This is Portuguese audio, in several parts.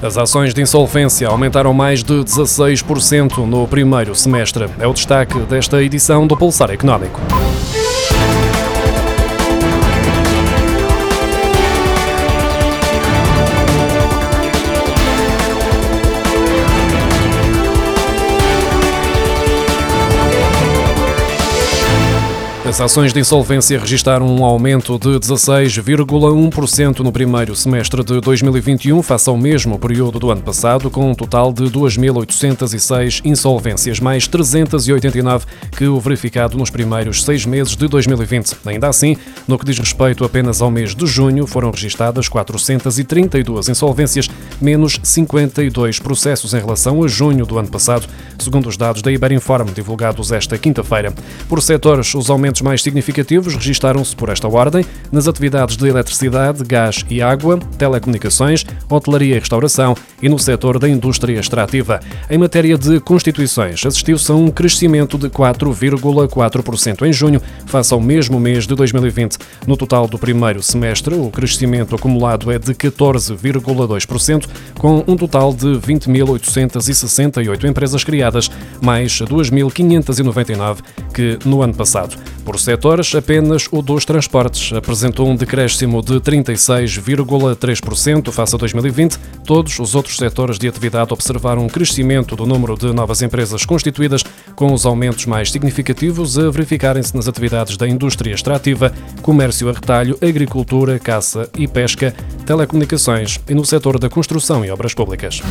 As ações de insolvência aumentaram mais de 16% no primeiro semestre. É o destaque desta edição do Pulsar Económico. As ações de insolvência registaram um aumento de 16,1% no primeiro semestre de 2021, face ao mesmo período do ano passado, com um total de 2.806 insolvências, mais 389 que o verificado nos primeiros seis meses de 2020. Ainda assim, no que diz respeito apenas ao mês de junho, foram registadas 432 insolvências, menos 52 processos em relação a junho do ano passado, segundo os dados da Iberinform divulgados esta quinta-feira. Por setores, os aumentos mais significativos registaram-se por esta ordem nas atividades de eletricidade, gás e água, telecomunicações, hotelaria e restauração e no setor da indústria extrativa. Em matéria de constituições, assistiu-se a um crescimento de 4,4% em junho, face ao mesmo mês de 2020. No total do primeiro semestre, o crescimento acumulado é de 14,2%, com um total de 20.868 empresas criadas, mais 2.599 que no ano passado. Por setores, apenas o dos transportes apresentou um decréscimo de 36,3% face a 2020. Todos os outros setores de atividade observaram um crescimento do número de novas empresas constituídas, com os aumentos mais significativos a verificarem-se nas atividades da indústria extrativa, comércio a retalho, agricultura, caça e pesca, telecomunicações e no setor da construção e obras públicas.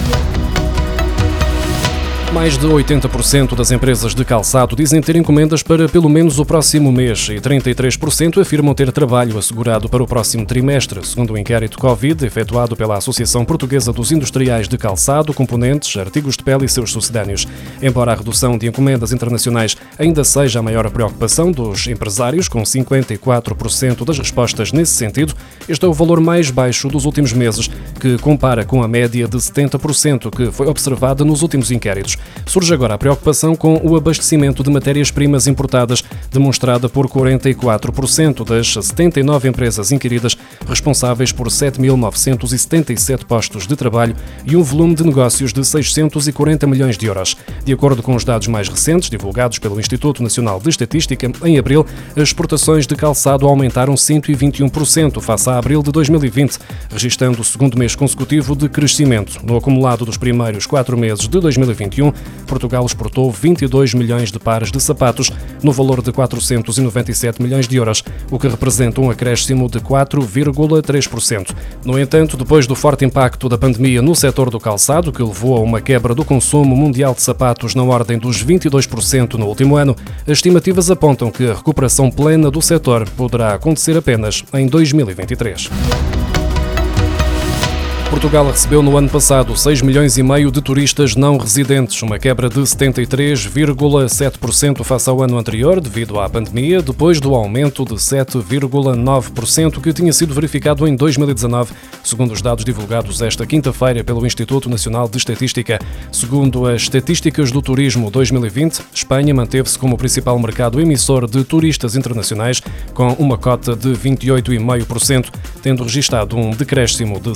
Mais de 80% das empresas de calçado dizem ter encomendas para pelo menos o próximo mês e 33% afirmam ter trabalho assegurado para o próximo trimestre, segundo o um inquérito Covid efetuado pela Associação Portuguesa dos Industriais de Calçado, Componentes, Artigos de Pele e seus sucedâneos. Embora a redução de encomendas internacionais ainda seja a maior preocupação dos empresários, com 54% das respostas nesse sentido, este é o valor mais baixo dos últimos meses, que compara com a média de 70% que foi observada nos últimos inquéritos. Surge agora a preocupação com o abastecimento de matérias-primas importadas, demonstrada por 44% das 79 empresas inquiridas, responsáveis por 7.977 postos de trabalho e um volume de negócios de 640 milhões de euros. De acordo com os dados mais recentes, divulgados pelo Instituto Nacional de Estatística, em abril, as exportações de calçado aumentaram 121% face a abril de 2020, registrando o segundo mês consecutivo de crescimento. No acumulado dos primeiros quatro meses de 2021, Portugal exportou 22 milhões de pares de sapatos, no valor de 497 milhões de euros, o que representa um acréscimo de 4,3%. No entanto, depois do forte impacto da pandemia no setor do calçado, que levou a uma quebra do consumo mundial de sapatos na ordem dos 22% no último ano, as estimativas apontam que a recuperação plena do setor poderá acontecer apenas em 2023. Portugal recebeu no ano passado 6 milhões e meio de turistas não residentes, uma quebra de 73,7% face ao ano anterior devido à pandemia, depois do aumento de 7,9% que tinha sido verificado em 2019, segundo os dados divulgados esta quinta-feira pelo Instituto Nacional de Estatística. Segundo as estatísticas do Turismo 2020, Espanha manteve-se como principal mercado emissor de turistas internacionais, com uma cota de 28,5%, tendo registado um decréscimo de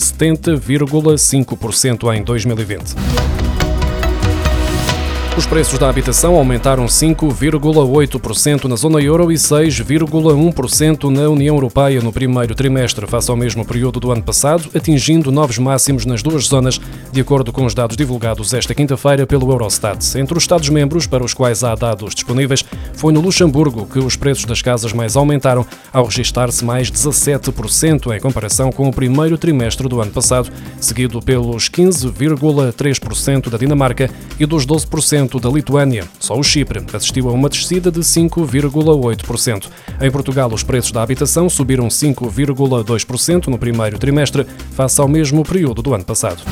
70,5% em 2020. Os preços da habitação aumentaram 5,8% na zona euro e 6,1% na União Europeia no primeiro trimestre, face ao mesmo período do ano passado, atingindo novos máximos nas duas zonas, de acordo com os dados divulgados esta quinta-feira pelo Eurostat. Entre os Estados-membros para os quais há dados disponíveis, foi no Luxemburgo que os preços das casas mais aumentaram, ao registrar-se mais 17% em comparação com o primeiro trimestre do ano passado, seguido pelos 15,3% da Dinamarca e dos 12% da Lituânia. Só o Chipre assistiu a uma descida de 5,8%. Em Portugal, os preços da habitação subiram 5,2% no primeiro trimestre, face ao mesmo período do ano passado.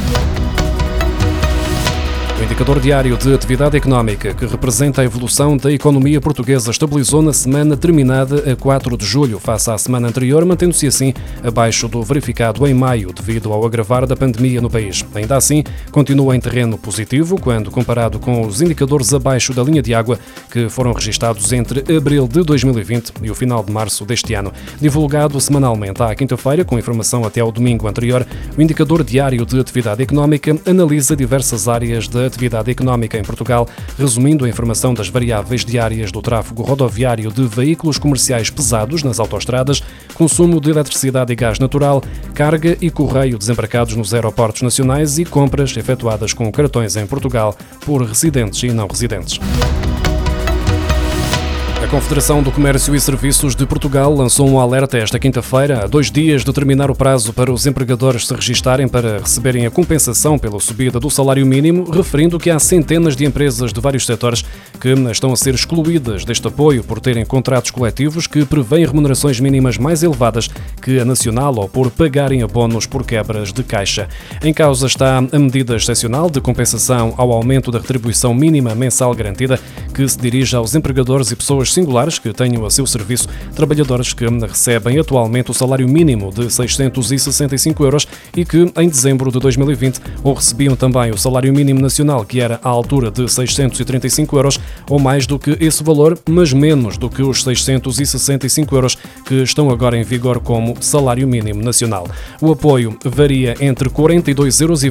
O indicador diário de atividade económica, que representa a evolução da economia portuguesa, estabilizou na semana terminada a 4 de julho, face à semana anterior, mantendo-se assim abaixo do verificado em maio, devido ao agravar da pandemia no país. Ainda assim, continua em terreno positivo quando comparado com os indicadores abaixo da linha de água que foram registados entre abril de 2020 e o final de março deste ano. Divulgado semanalmente à quinta-feira, com informação até ao domingo anterior, o indicador diário de atividade económica analisa diversas áreas da atividade económica em Portugal, resumindo a informação das variáveis diárias do tráfego rodoviário de veículos comerciais pesados nas autoestradas, consumo de eletricidade e gás natural, carga e correio desembarcados nos aeroportos nacionais e compras efetuadas com cartões em Portugal por residentes e não residentes. Confederação do Comércio e Serviços de Portugal lançou um alerta esta quinta-feira, a dois dias de terminar o prazo para os empregadores se registarem para receberem a compensação pela subida do salário mínimo, referindo que há centenas de empresas de vários setores que estão a ser excluídas deste apoio por terem contratos coletivos que prevêem remunerações mínimas mais elevadas que a nacional ou por pagarem abonos por quebras de caixa. Em causa está a medida excepcional de compensação ao aumento da retribuição mínima mensal garantida, que se dirige aos empregadores e pessoas singulares que tenham a seu serviço trabalhadores que recebem atualmente o salário mínimo de 665 euros e que, em dezembro de 2020, ou recebiam também o salário mínimo nacional, que era à altura de 635 euros, ou mais do que esse valor, mas menos do que os 665 euros que estão agora em vigor como salário mínimo nacional. O apoio varia entre 42,25 euros e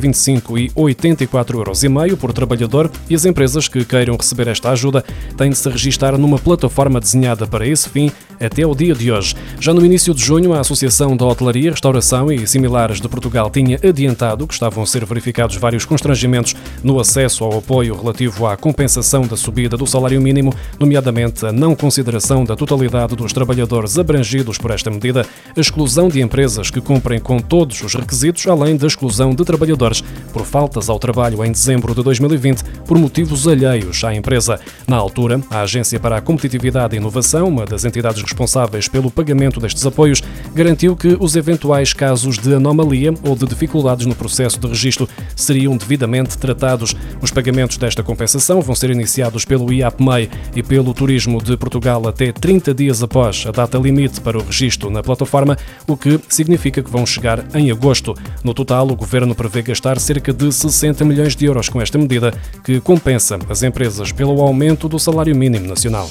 84,5 euros por trabalhador e as empresas que queiram receber esta ajuda têm de se registar numa plataforma forma desenhada para esse fim até o dia de hoje. Já no início de junho, a Associação da Hotelaria, Restauração e Similares de Portugal tinha adiantado que estavam a ser verificados vários constrangimentos no acesso ao apoio relativo à compensação da subida do salário mínimo, nomeadamente a não consideração da totalidade dos trabalhadores abrangidos por esta medida, a exclusão de empresas que cumprem com todos os requisitos, além da exclusão de trabalhadores por faltas ao trabalho em dezembro de 2020 por motivos alheios à empresa. Na altura, a Agência para a Competitividade Competitividade e Inovação, uma das entidades responsáveis pelo pagamento destes apoios, garantiu que os eventuais casos de anomalia ou de dificuldades no processo de registro seriam devidamente tratados. Os pagamentos desta compensação vão ser iniciados pelo IAPMEI e pelo Turismo de Portugal até 30 dias após a data limite para o registro na plataforma, o que significa que vão chegar em agosto. No total, o governo prevê gastar cerca de 60 milhões de euros com esta medida, que compensa as empresas pelo aumento do salário mínimo nacional.